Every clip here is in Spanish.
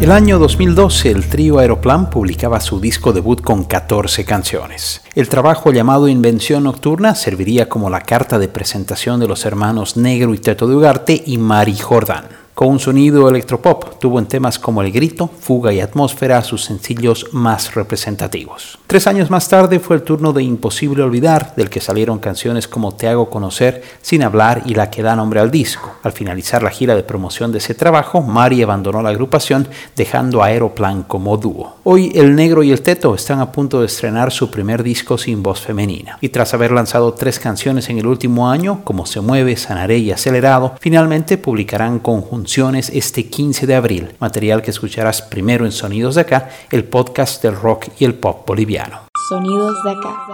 El año 2012 el trío Aeroplan publicaba su disco debut con 14 canciones. El trabajo llamado Invención Nocturna serviría como la carta de presentación de los hermanos Negro y Teto de Ugarte y Mari Jordán. Con un sonido electropop, tuvo en temas como El Grito, Fuga y Atmósfera sus sencillos más representativos. Tres años más tarde fue el turno de Imposible Olvidar, del que salieron canciones como Te hago conocer, Sin hablar y la que da nombre al disco. Al finalizar la gira de promoción de ese trabajo, Mari abandonó la agrupación, dejando a Aeroplan como dúo. Hoy El Negro y el Teto están a punto de estrenar su primer disco sin voz femenina. Y tras haber lanzado tres canciones en el último año, como Se Mueve, Sanaré y Acelerado, finalmente publicarán conjuntos este 15 de abril, material que escucharás primero en Sonidos de Acá, el podcast del rock y el pop boliviano. Sonidos de Acá.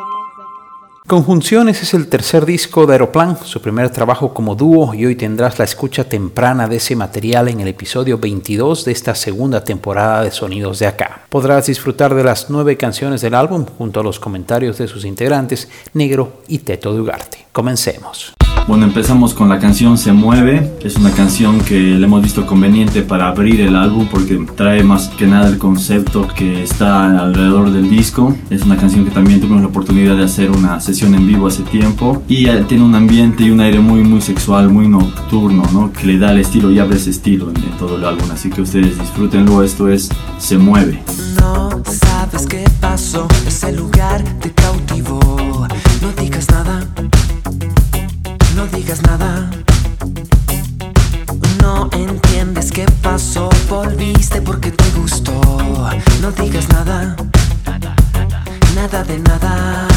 Conjunciones es el tercer disco de Aeroplan, su primer trabajo como dúo y hoy tendrás la escucha temprana de ese material en el episodio 22 de esta segunda temporada de Sonidos de Acá. Podrás disfrutar de las nueve canciones del álbum junto a los comentarios de sus integrantes, Negro y Teto de Ugarte. Comencemos. Bueno, empezamos con la canción Se Mueve. Es una canción que le hemos visto conveniente para abrir el álbum porque trae más que nada el concepto que está alrededor del disco. Es una canción que también tuvimos la oportunidad de hacer una sesión en vivo hace tiempo y eh, tiene un ambiente y un aire muy muy sexual, muy nocturno, ¿no? Que le da el estilo y abre ese estilo en, todo el álbum. Así que ustedes disfrútenlo. Esto es Se Mueve. No sabes qué pasó, ese lugar te cautivó. No digas nada digas nada. No entiendes qué pasó, volviste porque te gustó. No digas nada, nada de nada.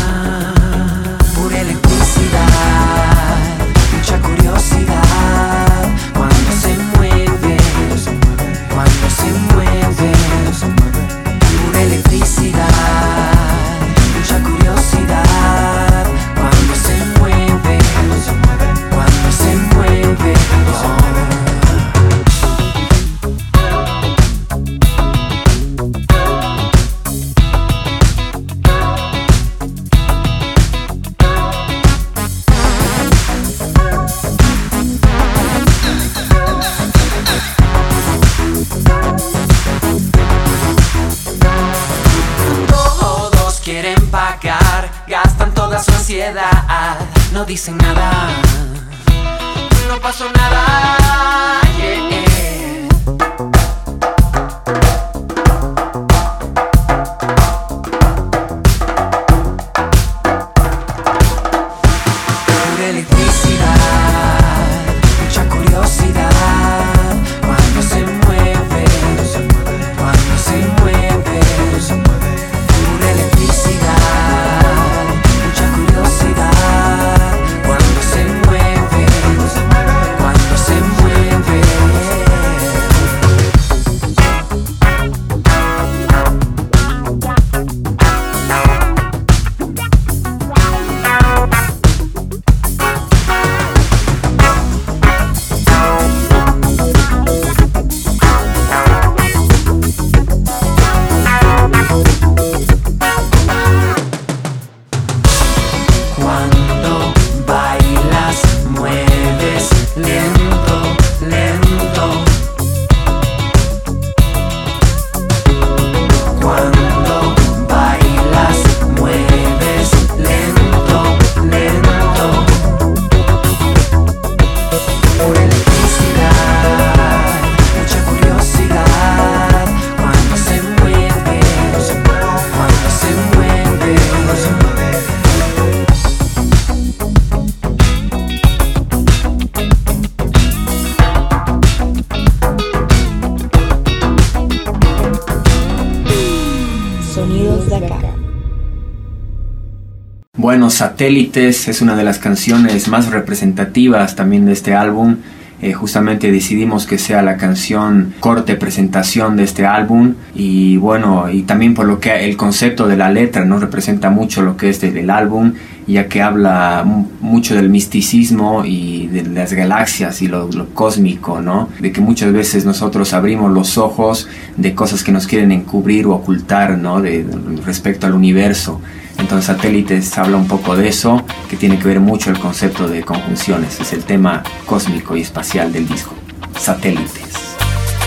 Bueno, Satélites es una de las canciones más representativas también de este álbum. Eh, justamente decidimos que sea la canción corte presentación de este álbum y bueno y también por lo que el concepto de la letra no representa mucho lo que es del álbum ya que habla mucho del misticismo y de las galaxias y lo, cósmico, ¿no? De que muchas veces nosotros abrimos los ojos de cosas que nos quieren encubrir o ocultar, ¿no? De, respecto al universo. Entonces satélites habla un poco de eso, que tiene que ver mucho el concepto de conjunciones, es el tema cósmico y espacial del disco. Satélites.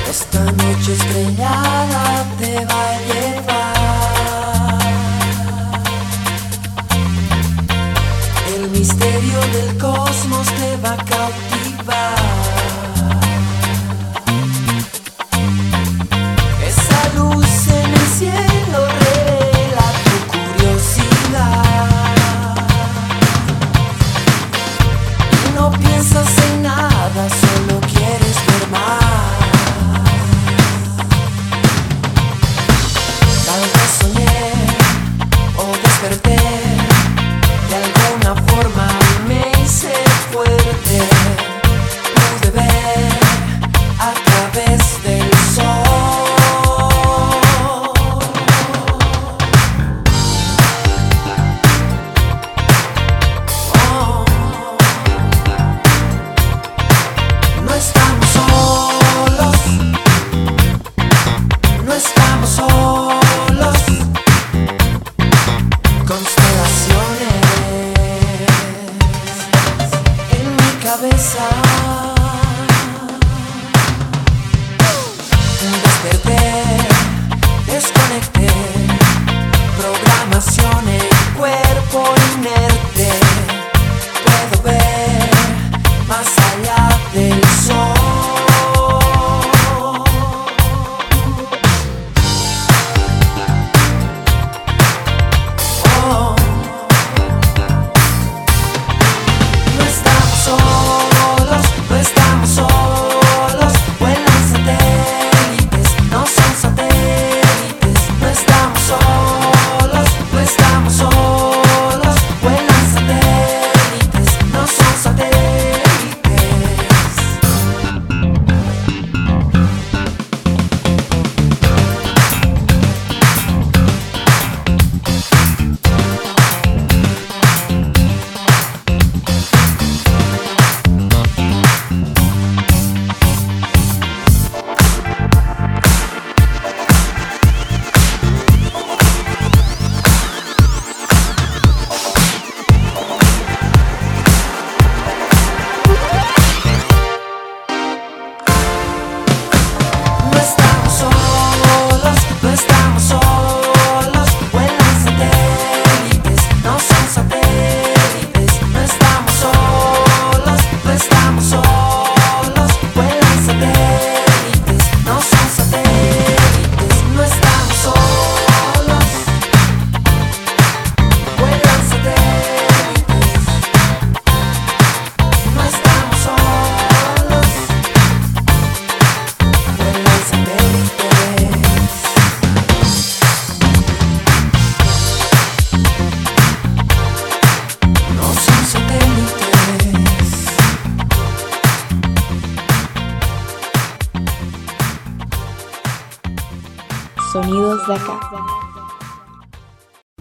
Esta noche estrellada te va a llevar. El misterio del cosmos te va a cautivar.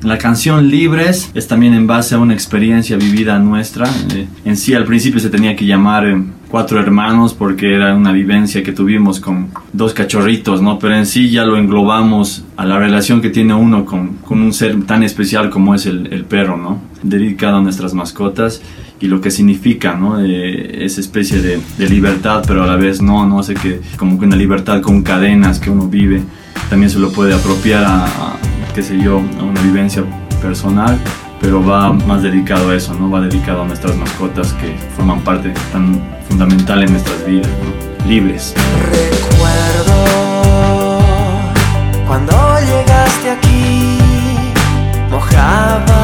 La canción Libres es también en base a una experiencia vivida nuestra. Eh, en sí al principio se tenía que llamar eh, Cuatro Hermanos porque era una vivencia que tuvimos con dos cachorritos, ¿no? Pero en sí ya lo englobamos a la relación que tiene uno con, con un ser tan especial como es el, el, perro, ¿no? Dedicado a nuestras mascotas y lo que significa, ¿no? Eh, esa especie de, libertad, pero a la vez no, no sé que como que una libertad con cadenas que uno vive también se lo puede apropiar a, qué sé yo, a una vivencia personal, pero va más dedicado a eso, ¿no? Va dedicado a nuestras mascotas que forman parte tan fundamental en nuestras vidas, libres. Recuerdo cuando llegaste aquí, mojabas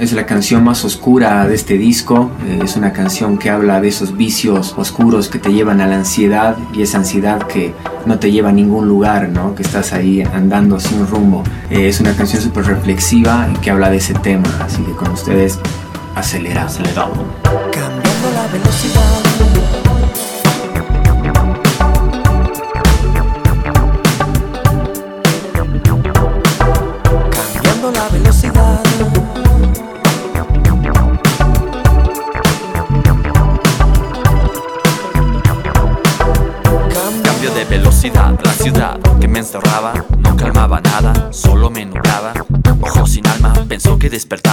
Es la canción más oscura de este disco. Eh, es una canción que habla de esos vicios oscuros que te llevan a la ansiedad y esa ansiedad que no te lleva a ningún lugar, ¿no? que estás ahí andando sin rumbo. Eh, es una canción súper reflexiva y que habla de ese tema. Así que con ustedes, acelerado. acelerado. Cambiando la velocidad.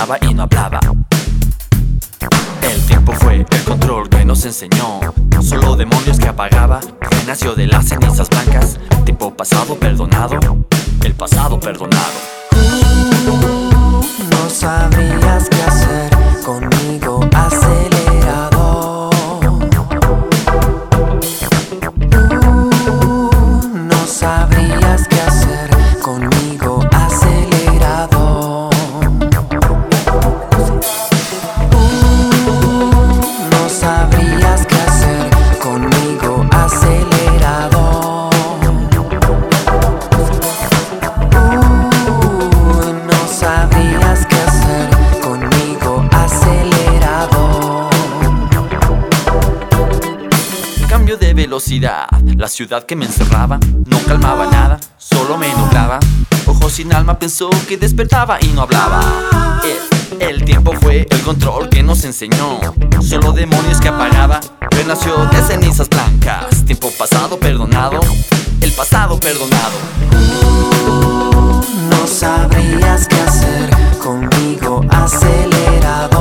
Que y no hablaba. El tiempo fue el control que nos enseñó. Solo demonios que apagaba. Renació de las cenizas blancas. Tiempo pasado perdonado. El pasado perdonado. no sabrías qué hacer conmigo. Ciudad que me encerraba no calmaba nada, solo me nublaba. Ojos sin alma pensó que despertaba y no hablaba. El, tiempo fue el control que nos enseñó. Solo demonios que apagaba. Renació de cenizas blancas. Tiempo pasado perdonado. El pasado perdonado. no sabrías qué hacer conmigo acelerado.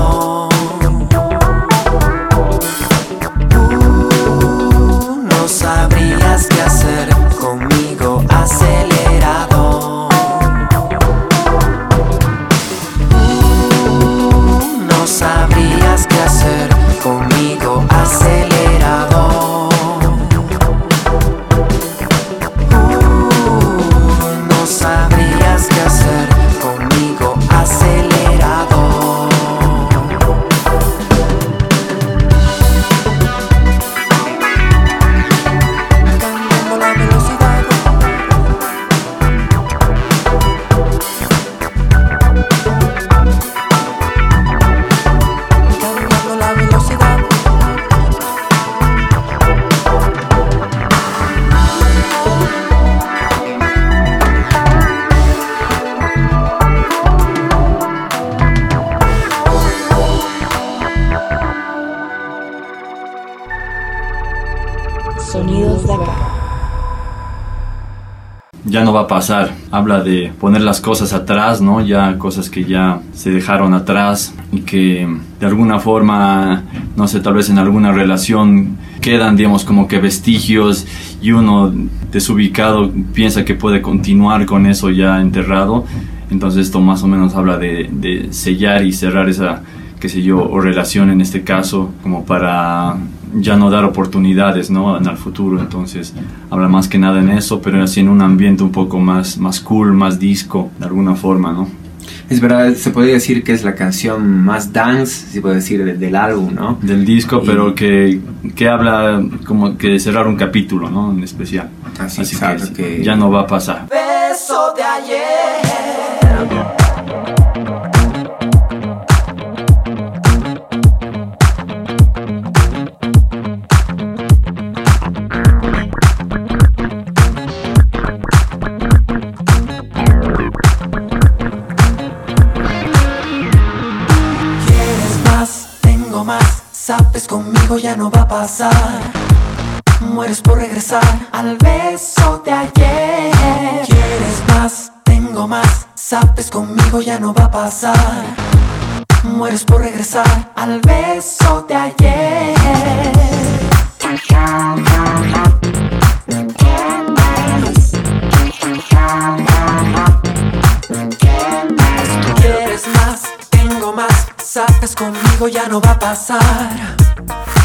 Pasar. Habla de poner las cosas atrás, ¿no? Ya cosas que ya se dejaron atrás y que de alguna forma, no sé, tal vez en alguna relación quedan, digamos, como que vestigios y uno desubicado piensa que puede continuar con eso ya enterrado. Entonces esto más o menos habla de, de sellar y cerrar esa, qué sé yo, o relación en este caso, como para ya no dar oportunidades ¿no? en el futuro. Entonces habla más que nada en eso, pero así en un ambiente un poco más, más cool, más disco, de alguna forma, ¿no? Es verdad, se podría decir que es la canción más dance, se puede decir, del, del álbum, ¿no? Del disco, Y- pero que, que habla como que de cerrar un capítulo, ¿no? En especial. Así, Así exacto, que, que- ya no va a pasar. Beso de ayer. Mueres por regresar al beso de ayer. ¿Quieres más? Tengo más. Sabes conmigo ya no va a pasar. Mueres por regresar al beso de ayer. ¿Quieres más? Tengo más. Sabes conmigo ya no va a pasar.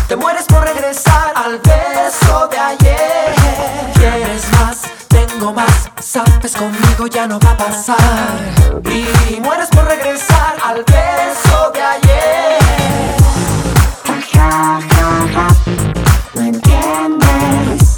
Te mueres por regresar al beso de ayer. ¿Quieres más? Tengo más. Sabes conmigo ya no va a pasar. Y mueres por regresar al beso de ayer. ¿No entiendes?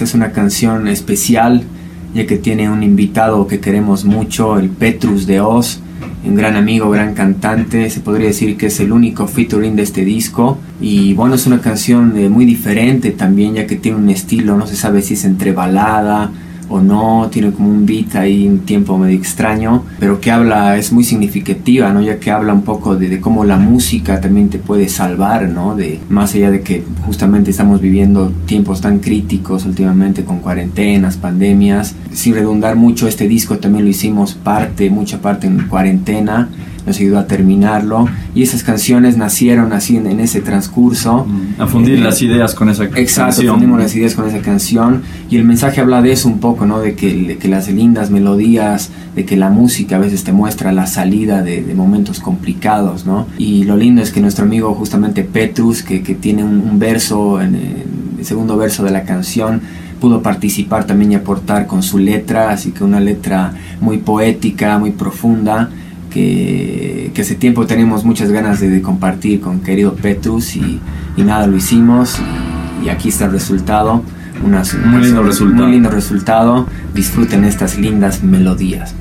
Es una canción especial, ya que tiene un invitado que queremos mucho, el Petrus de Oz, un gran amigo, gran cantante, se podría decir que es el único featuring de este disco. Y bueno, es una canción eh, muy diferente también, ya que tiene un estilo, no se sabe si es entre balada o no, tiene como un beat ahí, un tiempo medio extraño, pero que habla, es muy significativa, ¿no? Ya que habla un poco de, de cómo la música también te puede salvar, ¿no? De, más allá de que justamente estamos viviendo tiempos tan críticos últimamente con cuarentenas, pandemias, sin redundar mucho, este disco también lo hicimos parte, mucha parte en cuarentena, nos ayudó a terminarlo, y esas canciones nacieron así en, en ese transcurso. A fundir Eh, las ideas con esa Exacto, canción. fundimos las ideas con esa canción y el mensaje habla de eso un poco, ¿no? De que, de que las lindas melodías, de que la música a veces te muestra la salida de, de momentos complicados, ¿no? Y lo lindo es que nuestro amigo justamente Petrus, que, que tiene un, un verso, en, en el segundo verso de la canción, pudo participar también y aportar con su letra, así que una letra muy poética, muy profunda, que, que hace tiempo tenemos muchas ganas de, de compartir con querido Petrus y, y nada, lo hicimos y, y aquí está el resultado. Unas, Muy lindo resultado. Muy lindo resultado. Disfruten estas lindas melodías.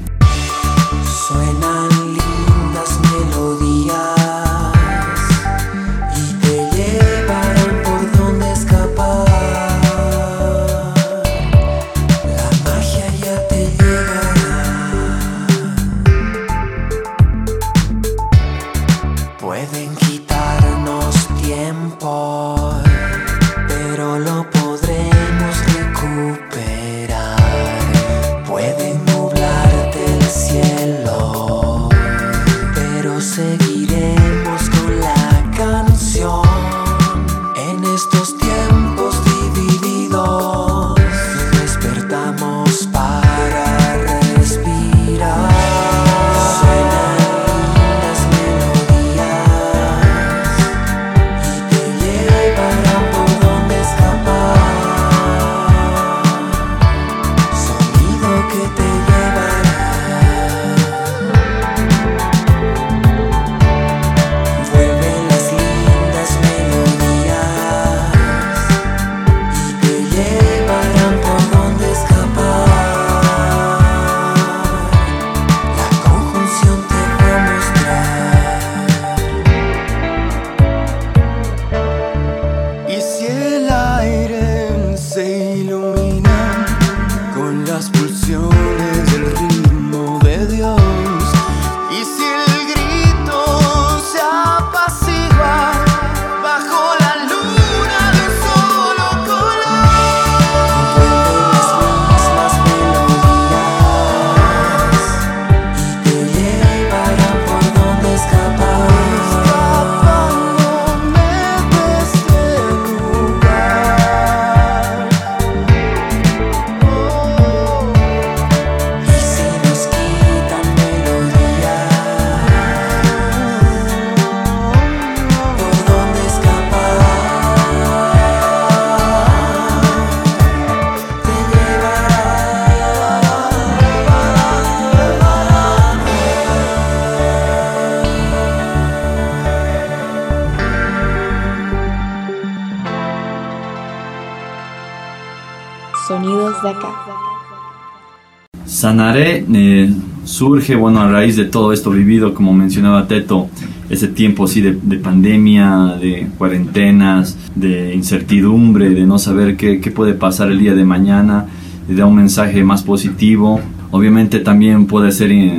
Sanaré eh, surge, bueno, a raíz de todo esto vivido, como mencionaba Teto, ese tiempo así de, de pandemia, de cuarentenas, de incertidumbre, de no saber qué, qué puede pasar el día de mañana, y da un mensaje más positivo. Obviamente también puede ser eh,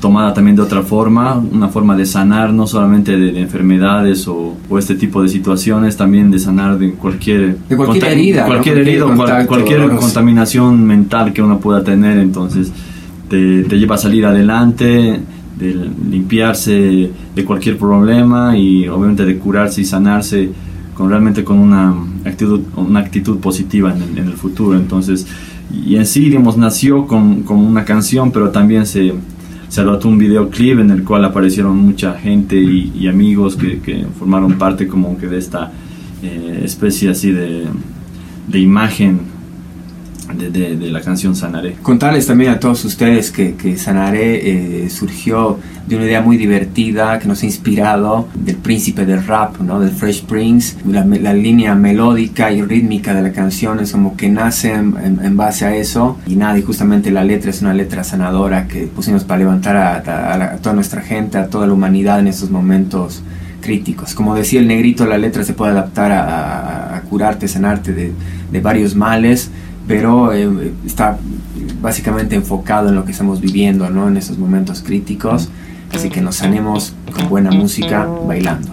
tomada también de otra forma, una forma de sanar no solamente de, de enfermedades o, o este tipo de situaciones, también de sanar de cualquier, De cualquier herida, cualquier herida, contacto cualquier contaminación mental que uno pueda tener, entonces te, te lleva a salir adelante, de limpiarse de cualquier problema y obviamente de curarse y sanarse con realmente con una actitud, una actitud positiva en el, en el futuro. Entonces, y en sí, digamos, nació con, con una canción, pero también se, se adoptó un videoclip en el cual aparecieron mucha gente y, y amigos que, que formaron parte como que de esta eh, especie así de, de imagen de, de- de la canción Sanaré. Contarles también a todos ustedes que, que Sanaré eh, surgió de una idea muy divertida que nos ha inspirado del príncipe del rap, ¿no? del Fresh Prince. La, la línea melódica y rítmica de la canción es como que nace en, en- en base a eso. Y nada, y justamente la letra es una letra sanadora que pusimos para levantar a, a- a toda nuestra gente, a toda la humanidad en estos momentos críticos. Como decía el negrito, la letra se puede adaptar a curarte, sanarte de, de varios males, pero eh, está básicamente enfocado en lo que estamos viviendo, ¿no? En estos momentos críticos. Así que nos sanemos con buena música, bailando.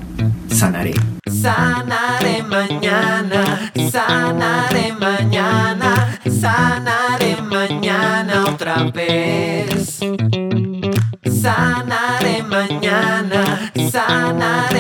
Sanaré. Sanaré mañana, sanaré mañana, sanaré mañana otra vez. Sanaré mañana, sanaré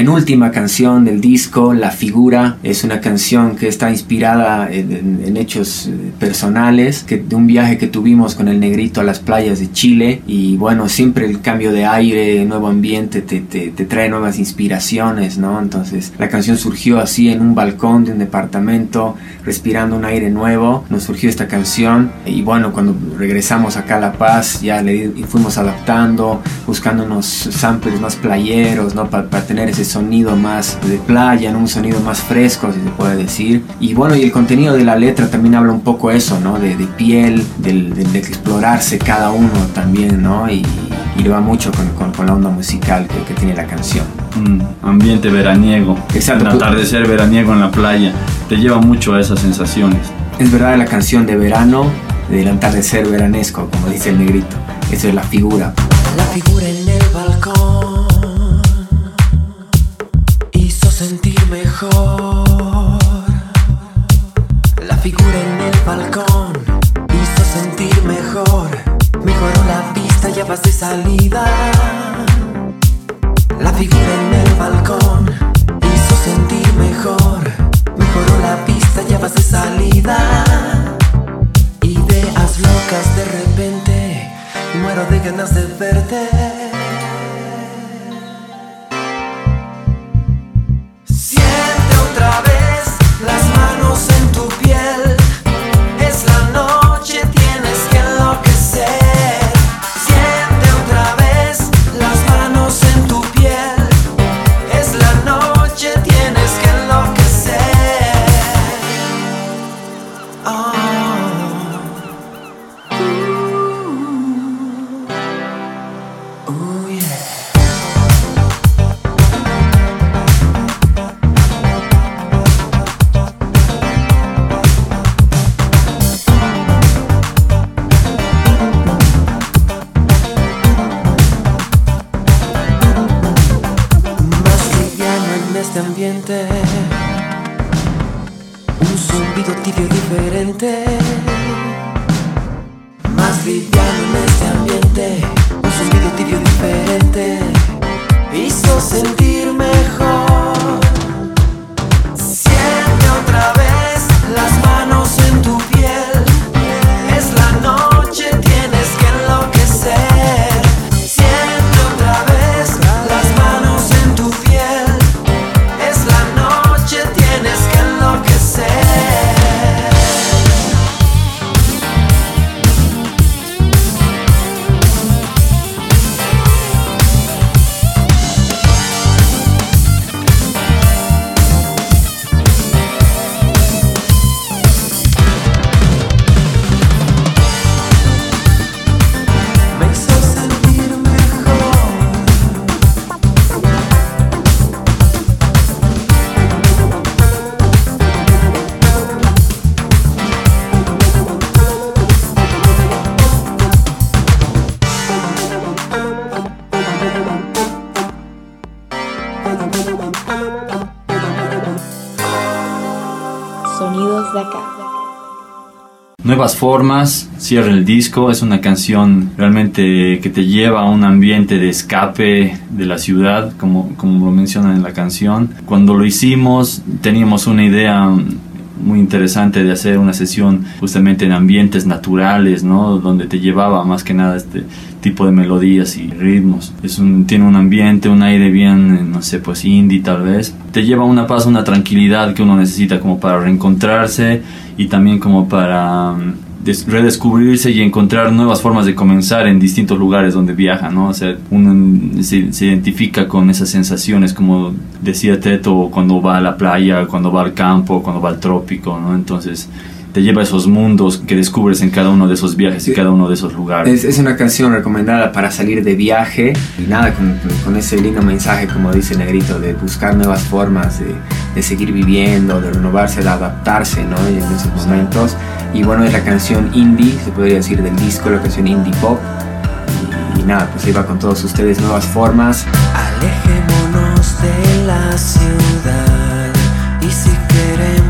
penúltima canción del disco, La Figura, es una canción que está inspirada en, hechos eh, personales, que, de un viaje que tuvimos con el negrito a las playas de Chile. Y bueno, siempre el cambio de aire, nuevo ambiente, te, te- te trae nuevas inspiraciones, ¿no? Entonces la canción surgió así en un balcón de un departamento, respirando un aire nuevo. Nos surgió esta canción. Y bueno, cuando regresamos acá a La Paz, ya le fuimos adaptando, buscando unos samples más playeros, ¿no? Pa- para tener ese sonido más de playa, ¿no? un sonido más fresco, si se puede decir. Y bueno, y el contenido de la letra también habla un poco eso, ¿no? De, de piel, del, del- de explorarse cada uno también, ¿no? Y, y le va mucho con, con- con la onda musical que, que tiene la canción. Un ambiente veraniego. Exacto. Un atardecer veraniego en la playa. Te lleva mucho a esas sensaciones. Es verdad la canción de verano, del atardecer veranesco, como dice el negrito. Eso es la figura. La figura en el balcón hizo sentir mejor. Liviano en este ambiente Un zumbido tibio diferente Hizo sentir De acá. Nuevas formas, cierra el disco, es una canción realmente que te lleva a un ambiente de escape de la ciudad, como, como lo mencionan en la canción. Cuando lo hicimos teníamos una idea muy interesante de hacer una sesión justamente en ambientes naturales, ¿no? Donde te llevaba más que nada este tipo de melodías y ritmos. Es un, tiene un ambiente, un aire bien, no sé, pues indie tal vez. Te lleva una paz, una tranquilidad que uno necesita como para reencontrarse y también como para redescubrirse y encontrar nuevas formas de comenzar en distintos lugares donde viaja, ¿no? O sea, uno se, identifica con esas sensaciones, como decía Teto, cuando va a la playa, cuando va al campo, cuando va al trópico, ¿no? Entonces, te lleva a esos mundos que descubres en cada uno de esos viajes y cada uno de esos lugares. Es, una canción recomendada para salir de viaje y nada, con, con, ese lindo mensaje, como dice Negrito, de buscar nuevas formas de, de seguir viviendo, de renovarse, de adaptarse ¿no? en esos momentos. Y bueno, es la canción indie, se podría decir del disco, la canción indie pop. Y, nada, pues iba con todos ustedes nuevas formas. Alejémonos de la ciudad y si queremos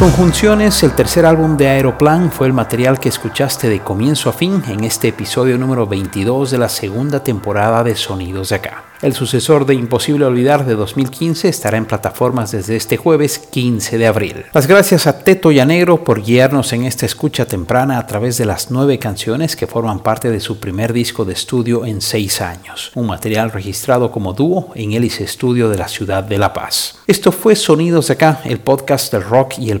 Conjunciones, el tercer álbum de Aeroplan, fue el material que escuchaste de comienzo a fin en este episodio número 22 de la segunda temporada de Sonidos de Acá. El sucesor de Imposible Olvidar de 2015 estará en plataformas desde este jueves 15 de abril. Las gracias a Teto Negro por guiarnos en esta escucha temprana a través de las nueve canciones que forman parte de su primer disco de estudio en seis años, un material registrado como dúo en Hélice Estudio de la ciudad de La Paz. Esto fue Sonidos de Acá, el podcast del rock y el